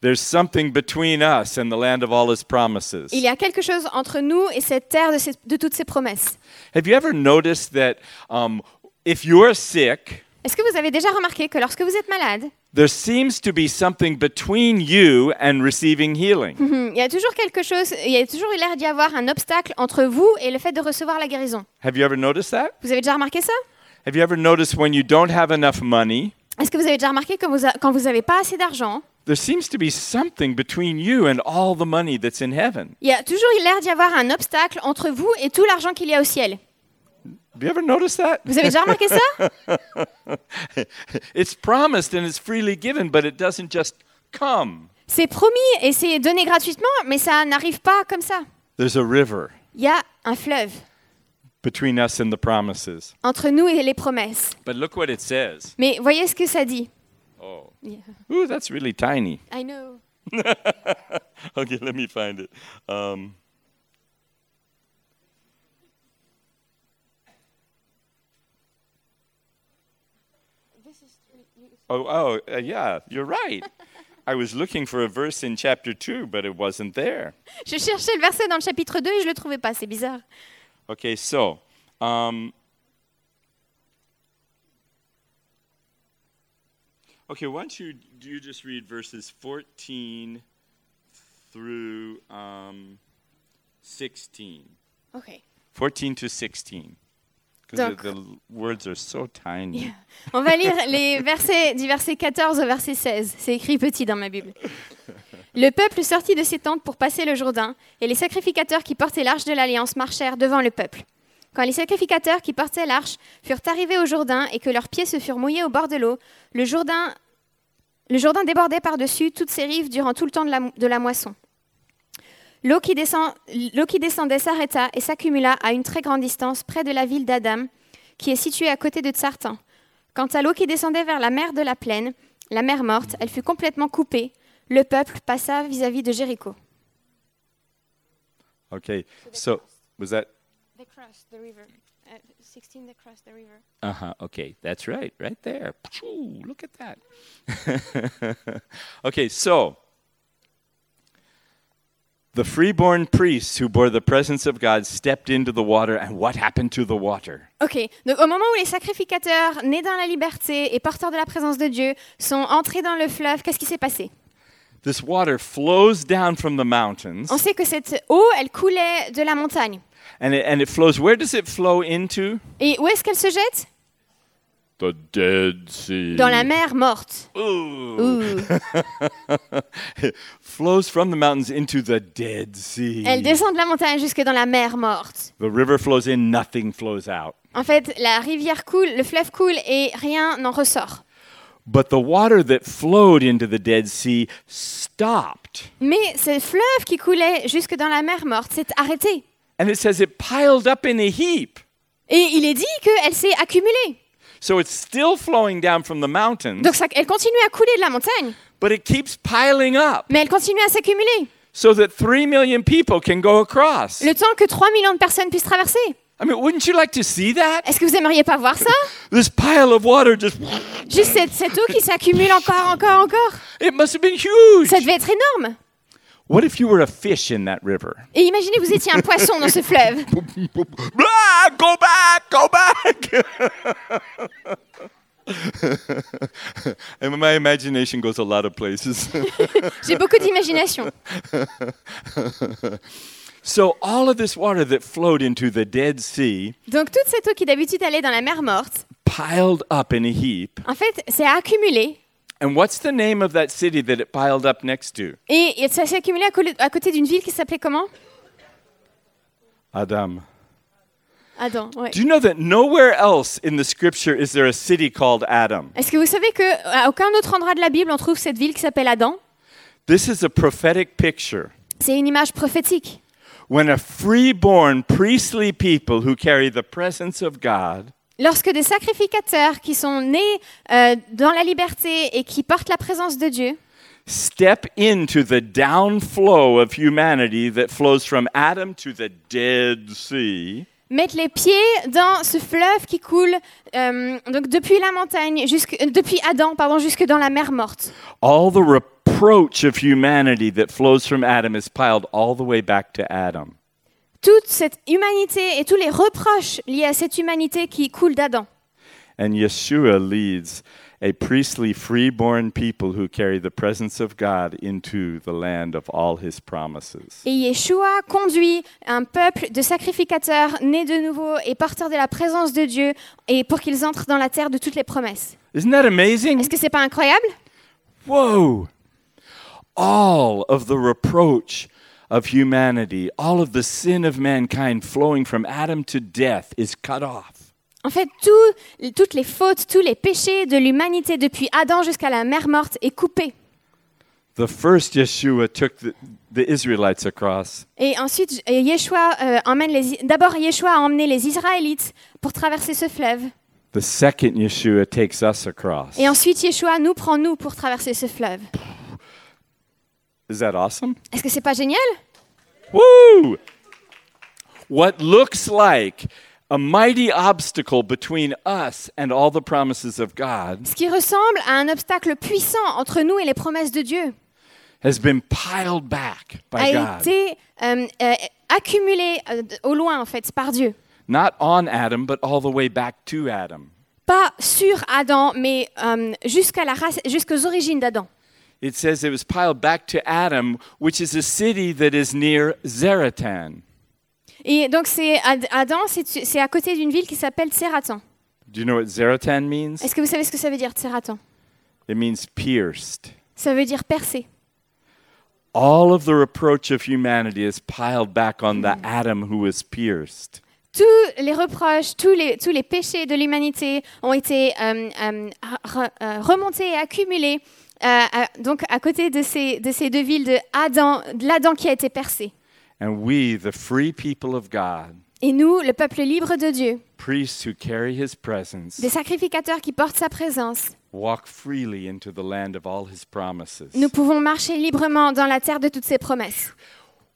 There's something between us and the land of all his promises. Il y a quelque chose entre nous et cette terre de, ces- de toutes ses promesses. Have you ever noticed that um, if you're sick, Est-ce que vous avez déjà remarqué que lorsque vous êtes malade, there seems to be something between you and receiving healing? hmm, il y a toujours quelque chose, il y a toujours l'air d'y avoir un obstacle entre vous et le fait de recevoir la guérison. Have you ever noticed that? Vous avez déjà remarqué ça? Have you ever noticed when you don't have enough money, Est-ce que vous avez déjà remarqué que vous a- quand vous n'avez pas assez d'argent, there seems to be something between you and all the money that's in heaven. Il y a toujours l'air d'y avoir un obstacle entre vous et tout l'argent qu'il y a au ciel. Have you ever noticed that? Vous avez déjà remarqué ça? It's promised and it's freely given, but it doesn't just come. C'est promis et c'est donné gratuitement, mais ça n'arrive pas comme ça. There's a river Il y a un fleuve between us and the promises. entre nous et les promesses. But look what it says. Mais voyez ce que ça dit. Oh. Yeah. Ooh, that's really tiny. I know. Okay, let me find it. Um, oh, oh, uh, yeah, you're right. I was looking for a verse in chapter 2, but it wasn't there. Je cherchais le verset dans le chapitre 2 et je le trouvais pas, c'est bizarre. Okay, so, um, okay, why don't you do you just read verses 14 through um, 16? OK. 14 to 16. Because the, the words are so tiny. Yeah. On va lire les versets du verset 14 au verset 16. C'est écrit petit dans ma Bible. Le peuple sortit de ses tentes pour passer le Jourdain, et les sacrificateurs qui portaient l'arche de l'Alliance marchèrent devant le peuple. Quand les sacrificateurs qui portaient l'arche furent arrivés au Jourdain et que leurs pieds se furent mouillés au bord de l'eau, le Jourdain, débordait par-dessus toutes ses rives durant tout le temps de la, moisson. L'eau qui, descendait s'arrêta et s'accumula à une très grande distance près de la ville d'Adam, qui est située à côté de Tsartan. Quant à l'eau qui descendait vers la mer de la plaine, la mer morte, elle fut complètement coupée. Le peuple passa vis-à-vis de Jéricho. They crossed the river. Uh, 16, they crossed the river. Uh huh. Okay, that's right, right there. Phew, look at that. okay, so the freeborn priests who bore the presence of God stepped into the water, and what happened to the water? Ok, donc au moment où les sacrificateurs, nés dans la liberté et porteurs de la présence de Dieu, sont entrés dans le fleuve, qu'est-ce qui s'est passé? This water flows down from the mountains, On sait que cette eau, elle coulait de la montagne. And it, and it flows. Where does it flow into? Et où est-ce qu'elle se jette? The Dead Sea. Dans la mer morte. Ooh. Ouh. It flows from the mountains into the Dead Sea. Elle descend de la montagne jusque dans la mer morte. The river flows in, nothing flows out. En fait, la rivière coule, le fleuve coule et rien n'en ressort. But the water that flowed into the Dead Sea stopped. Mais ce fleuve qui coulait jusque dans la mer morte s'est arrêté. And it says it piled up in a heap. Et il est dit qu'elle s'est accumulée. So it's still flowing down from the mountains, Donc ça, elle continue à couler de la montagne, but it keeps piling up mais elle continue à s'accumuler. so that 3 million people can go across. Le temps que 3 millions de personnes puissent traverser. I mean, wouldn't you like to see that? Est-ce que vous aimeriez pas voir ça? This pile of water just, Juste cette, cette eau qui s'accumule encore, encore, encore. it must have been huge. Ça devait être énorme. What if you were a fish in that river? Et imaginez, vous étiez un poisson dans ce fleuve. Blah, go back, go back. and my imagination goes a lot of places. J'ai beaucoup d'imagination. so all of this water that flowed into the Dead Sea Donc toute cette eau qui d'habitude allait dans la mer morte, piled up in a heap. en fait, s'est accumulée. And what's the name of that city that it piled up next to? Et et ça s'est accumulé à, à côté d'une ville qui s'appelait comment Adam. Adam, ouais. Do you know that nowhere else in the scripture is there a city called Adam? Est-ce que vous savez qu'à aucun autre endroit de la Bible on trouve cette ville qui s'appelle Adam This is a prophetic picture. C'est une image prophétique. When a freeborn priestly people who carry the presence of God Lorsque des sacrificateurs qui sont nés euh, dans la liberté et qui portent la présence de Dieu step into the downflow of humanity that flows from Adam to the Dead Sea, mettent les pieds dans ce fleuve qui coule euh, donc depuis la montagne, jusque, euh, depuis Adam, pardon, jusque dans la mer morte. all the reproach of humanity that flows from Adam is piled all the way back to Adam. Toute cette humanité et tous les reproches liés à cette humanité qui coule d'Adam. And Yeshua leads a priestly freeborn people who carry the presence of God into the land of all his promises. Et Yeshua conduit un peuple de sacrificateurs nés de nouveau et porteurs de la présence de Dieu et pour qu'ils entrent dans la terre de toutes les promesses. Isn't that amazing? Est-ce que c'est pas incroyable? Whoa! all of the reproach of humanity, all of the sin of mankind flowing from Adam to death is cut off. En fait, tout- toutes les fautes, tous les péchés de l'humanité depuis Adam jusqu'à la mer morte est coupé. The first Yeshua took the, the Israelites across. Et ensuite, Yeshua euh, emmène les. D'abord, Yeshua a emmené les Israélites pour traverser ce fleuve. The second Yeshua takes us across. Et ensuite, Yeshua nous prend nous pour traverser ce fleuve. Is that awesome? Est-ce que c'est pas génial? Woo! What looks like a mighty obstacle between us and all the promises of God Ce qui ressemble à un obstacle puissant entre nous et les promesses de Dieu has been piled back by a God. été euh, euh, accumulé euh, au loin en fait par Dieu. Not on Adam, but all the way back to Adam. Pas sur Adam, mais euh, jusqu'à la race, jusqu'aux origines d'Adam. It says it was piled back to Adam, which is a city that is near Zaratan. Et donc c'est Ad- Adam, c'est à côté d'une ville qui s'appelle Tseratan. Do you know what Zaratan means? Est-ce que vous savez ce que ça veut dire Tseratan It means pierced. Ça veut dire percé. All of the reproach of humanity is piled back on the Adam who was pierced. Tous les reproches, tous les, tous les péchés de l'humanité ont été euh, euh, euh, remontés et accumulés euh, donc à côté de ces, de ces deux villes de Adam, de l'Adam qui a été percé. And we, the free people of God, Et nous, le peuple libre de Dieu, priests who carry his presence, des sacrificateurs qui portent sa présence, walk freely into the land of all his promises. nous pouvons marcher librement dans la terre de toutes ses promesses.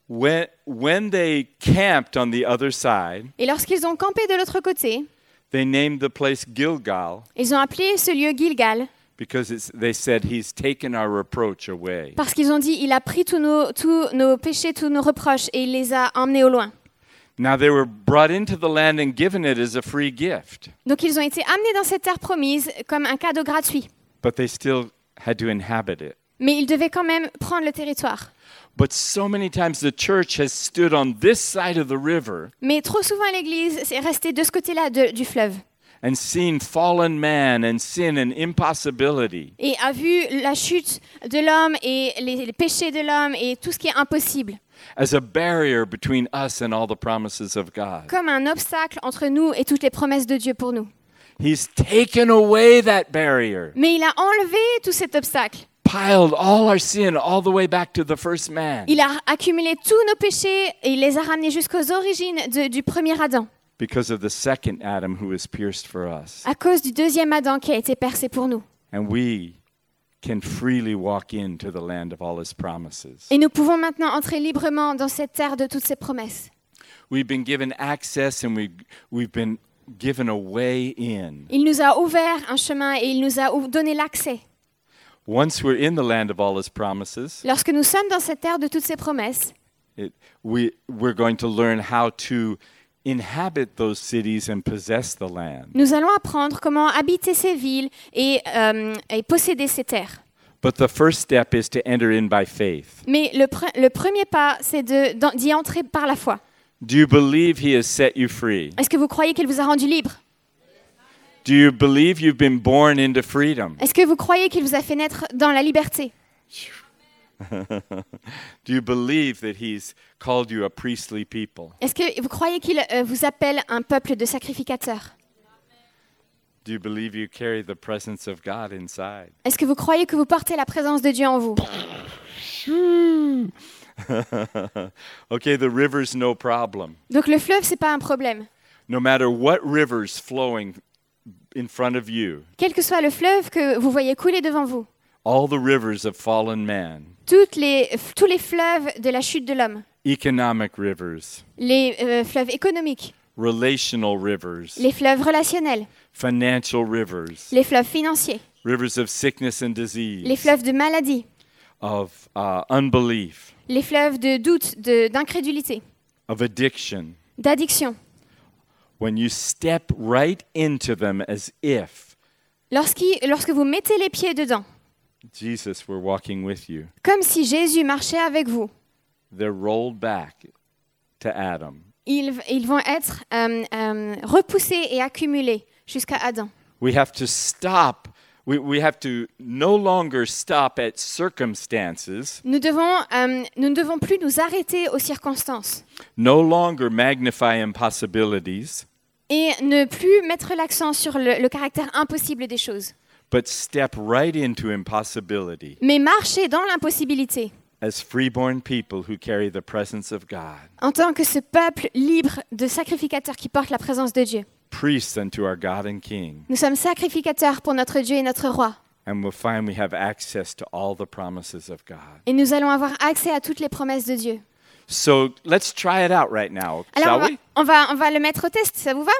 When, when they camped on the other side, Et lorsqu'ils ont campé de l'autre côté, they named the place Gilgal ils ont appelé ce lieu Gilgal because they said, He's taken our reproach away. parce qu'ils ont dit il a pris tous nos, tous nos péchés, tous nos reproches et il les a emmenés au loin. Now they were brought into the land and given it as a free gift, Donc ils ont été amenés dans cette terre promise comme un cadeau gratuit. but they still had to inhabit it. Mais ils devaient quand même prendre le territoire. But so many times the church has stood on this side of the river Mais trop souvent l'Église est restée de ce côté-là du fleuve and seen fallen man and sin and impossibility et a vu la chute de l'homme et les, les péchés de l'homme et tout ce qui est impossible as a barrier between us and all the promises of God. comme un obstacle entre nous et toutes les promesses de Dieu pour nous. He's taken away that barrier, Mais il a enlevé tout cet obstacle. piled all our sin all the way back to the first man Il a accumulé tous nos péchés et il les a ramenés jusqu'aux origines de- du premier Adam, because of the second Adam who was pierced for us. à cause du deuxième Adam qui a été percé pour nous. And we can freely walk into the land of all his promises. Et nous pouvons maintenant entrer librement dans cette terre de toutes ses promesses. We've been given access and we, we've been given a way in. Il nous a ouvert un chemin et il nous a ou- donné l'accès. Once we're in the land of all his promises, Lorsque nous sommes dans cette terre de toutes ses promesses, it, we, we're going to learn how to inhabit those cities and possess the land. nous allons apprendre comment habiter ces villes et, euh, et posséder ces terres. But the first step is to enter in by faith. Mais le, pre- le premier pas, c'est de- d'en- d'y entrer par la foi. Do you believe he has set you free? Est-ce que vous croyez qu'il vous a rendu libre? Do you believe you've been born into freedom? Est-ce que vous croyez qu'il vous a fait naître dans la liberté? Do you believe that he's called you a priestly people? Est-ce que vous croyez qu'il euh, vous appelle un peuple de sacrificateurs? Do you believe you carry the presence of God inside? Est-ce que vous croyez que vous portez la présence de Dieu en vous? Okay, the river's no problem. Donc le fleuve, c'est pas un problème. No matter what river's flowing in front of you, Quel que soit le fleuve que vous voyez couler devant vous, all the rivers of fallen man, toutes les, tous les fleuves de la chute de l'homme, economic rivers, les euh, fleuves économiques, relational rivers, les fleuves relationnels, financial rivers, les fleuves financiers, rivers of sickness and disease, les fleuves de maladie, of uh, unbelief, les fleuves de doute, de- d'incrédulité, of addiction. d'addiction. When you step right into them as if lorsque vous mettez les pieds dedans, Jesus were walking with you, comme si Jésus marchait avec vous, they're rolled back to Adam. ils, ils vont être euh, euh, repoussés et accumulés jusqu'à Adam. We have to stop. We, we have to no longer stop at circumstances, Nous, devons, euh, nous ne devons plus nous arrêter aux circonstances. No longer magnify impossibilities, et ne plus mettre l'accent sur le, le caractère impossible des choses, but step right into impossibility mais marcher dans l'impossibilité as freeborn people who carry the presence of God, en tant que ce peuple libre de sacrificateurs qui porte la présence de Dieu. priests unto our God and King. Nous sommes sacrificateurs pour notre Dieu et notre roi. And we'll find we have access to all the promises of God. Et nous allons avoir accès à toutes les promesses de Dieu. So let's try it out right now, Alors, shall on va, we? on va, on va le mettre au test, ça vous va?